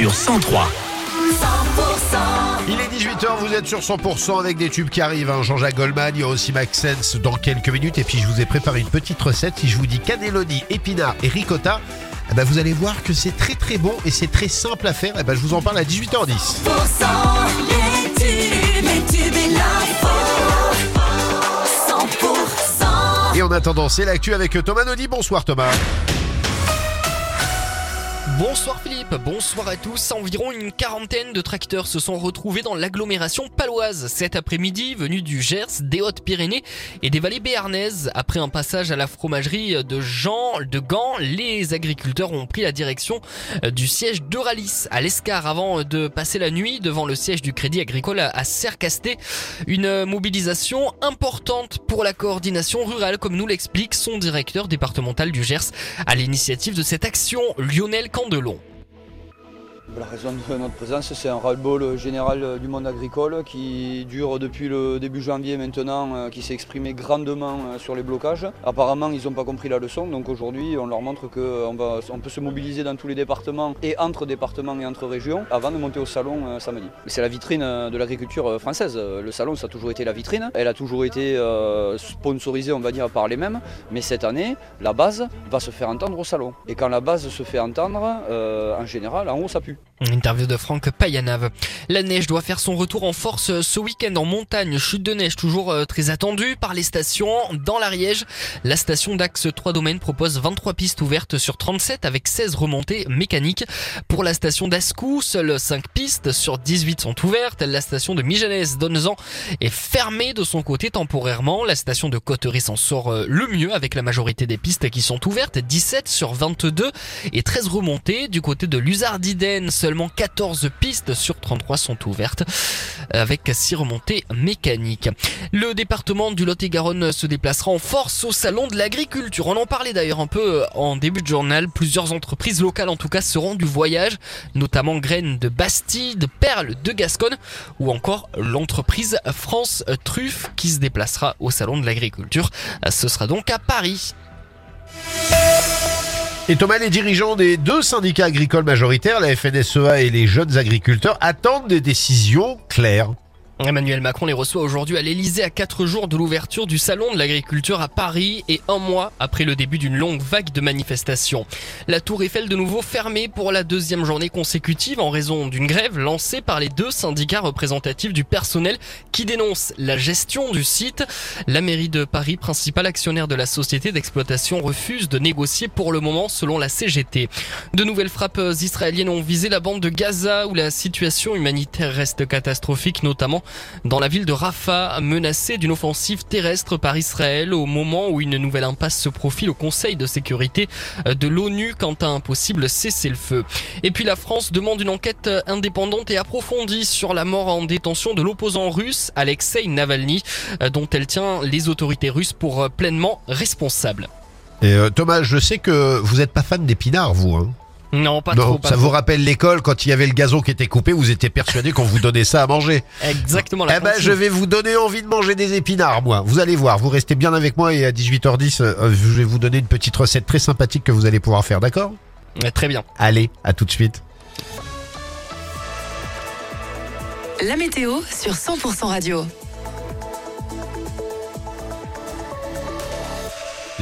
sur 103. Il est 18h, vous êtes sur 100% avec des tubes qui arrivent. hein. Jean-Jacques Goldman, il y a aussi Max Sense dans quelques minutes. Et puis je vous ai préparé une petite recette. Si je vous dis cannelloni, épinards et ricotta, eh ben, vous allez voir que c'est très très bon et c'est très simple à faire. Eh ben, je vous en parle à 18h10. les tubes, les tubes et l'info. 100%. Et en attendant, c'est l'actu avec Thomas Naudy. Bonsoir Thomas. Bonsoir Philippe, bonsoir à tous. Environ une quarantaine de tracteurs se sont retrouvés dans l'agglomération paloise cet après-midi, venus du Gers, des Hautes-Pyrénées et des vallées béarnaises. Après un passage à la fromagerie de Jean de Gand, les agriculteurs ont pris la direction euh, du siège d'Euralis à l'Escar avant de passer la nuit devant le siège du Crédit Agricole à Sercasté. Une mobilisation importante pour la coordination rurale, comme nous l'explique son directeur départemental du Gers à l'initiative de cette action, Lionel Candelon. La raison de notre présence, c'est un ras-le-bol général du monde agricole qui dure depuis le début janvier maintenant, euh, qui s'est exprimé grandement euh, sur les blocages. Apparemment, ils n'ont pas compris la leçon, donc aujourd'hui, on leur montre qu'on va, on peut se mobiliser dans tous les départements et entre départements et entre régions avant de monter au salon euh, samedi. C'est la vitrine de l'agriculture française. Le salon, ça a toujours été la vitrine. Elle a toujours été euh, sponsorisée, on va dire, par les mêmes. Mais cette année, la base va se faire entendre au salon. Et quand la base se fait entendre, euh, en général, en haut, ça pue. Interview de Franck Payanave. La neige doit faire son retour en force ce week-end en montagne. Chute de neige toujours euh, très attendue par les stations. Dans l'Ariège, la station d'Axe 3 Domaines propose 23 pistes ouvertes sur 37 avec 16 remontées mécaniques. Pour la station d'Ascou, seules 5 pistes sur 18 sont ouvertes. La station de Mijanès Donnezan est fermée de son côté temporairement. La station de Coterie s'en sort euh, le mieux avec la majorité des pistes qui sont ouvertes. 17 sur 22 et 13 remontées. Du côté de Luzardiden, seulement 14 pistes sur 33 sont ouvertes avec 6 remontées mécaniques. Le département du Lot-et-Garonne se déplacera en force au salon de l'agriculture. On en parlait d'ailleurs un peu en début de journal. Plusieurs entreprises locales en tout cas seront du voyage, notamment Graines de Bastide, Perles de Gascogne ou encore l'entreprise France Truffe qui se déplacera au salon de l'agriculture. Ce sera donc à Paris. Et Thomas, les dirigeants des deux syndicats agricoles majoritaires, la FNSEA et les jeunes agriculteurs, attendent des décisions claires. Emmanuel Macron les reçoit aujourd'hui à l'Elysée à 4 jours de l'ouverture du salon de l'agriculture à Paris et un mois après le début d'une longue vague de manifestations. La tour Eiffel de nouveau fermée pour la deuxième journée consécutive en raison d'une grève lancée par les deux syndicats représentatifs du personnel qui dénoncent la gestion du site. La mairie de Paris, principal actionnaire de la société d'exploitation, refuse de négocier pour le moment selon la CGT. De nouvelles frappes israéliennes ont visé la bande de Gaza où la situation humanitaire reste catastrophique, notamment dans la ville de Rafah, menacée d'une offensive terrestre par Israël au moment où une nouvelle impasse se profile au Conseil de sécurité de l'ONU quant à un possible cessez-le-feu. Et puis la France demande une enquête indépendante et approfondie sur la mort en détention de l'opposant russe Alexei Navalny, dont elle tient les autorités russes pour pleinement responsables. Et euh, Thomas, je sais que vous n'êtes pas fan d'épinards, vous. Hein Non, pas non, trop. Pas ça trop. vous rappelle l'école quand il y avait le gazon qui était coupé, vous étiez persuadé qu'on vous donnait ça à manger. Exactement. La Eh ben, je vais vous donner envie de manger des épinards, moi. Vous allez voir, vous restez bien avec moi et à 18h10, euh, je vais vous donner une petite recette très sympathique que vous allez pouvoir faire, d'accord? Très bien. Allez, à tout de suite. La météo sur 100% radio.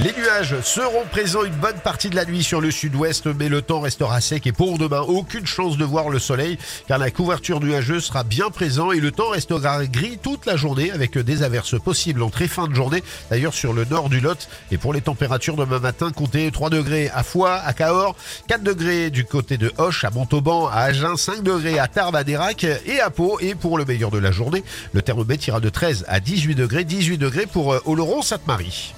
Les nuages seront présents une bonne partie de la nuit sur le sud-ouest, mais le temps restera sec et pour demain, aucune chance de voir le soleil, car la couverture nuageuse sera bien présente et le temps restera gris toute la journée avec des averses possibles en très fin de journée, d'ailleurs sur le nord du Lot. Et pour les températures demain matin, comptez 3 degrés à Foix, à Cahors, 4 degrés du côté de Hoche, à Montauban, à Agen, 5 degrés à Tarbes, à et à Pau. Et pour le meilleur de la journée, le thermomètre ira de 13 à 18 degrés, 18 degrés pour euh, Oloron-Sainte-Marie.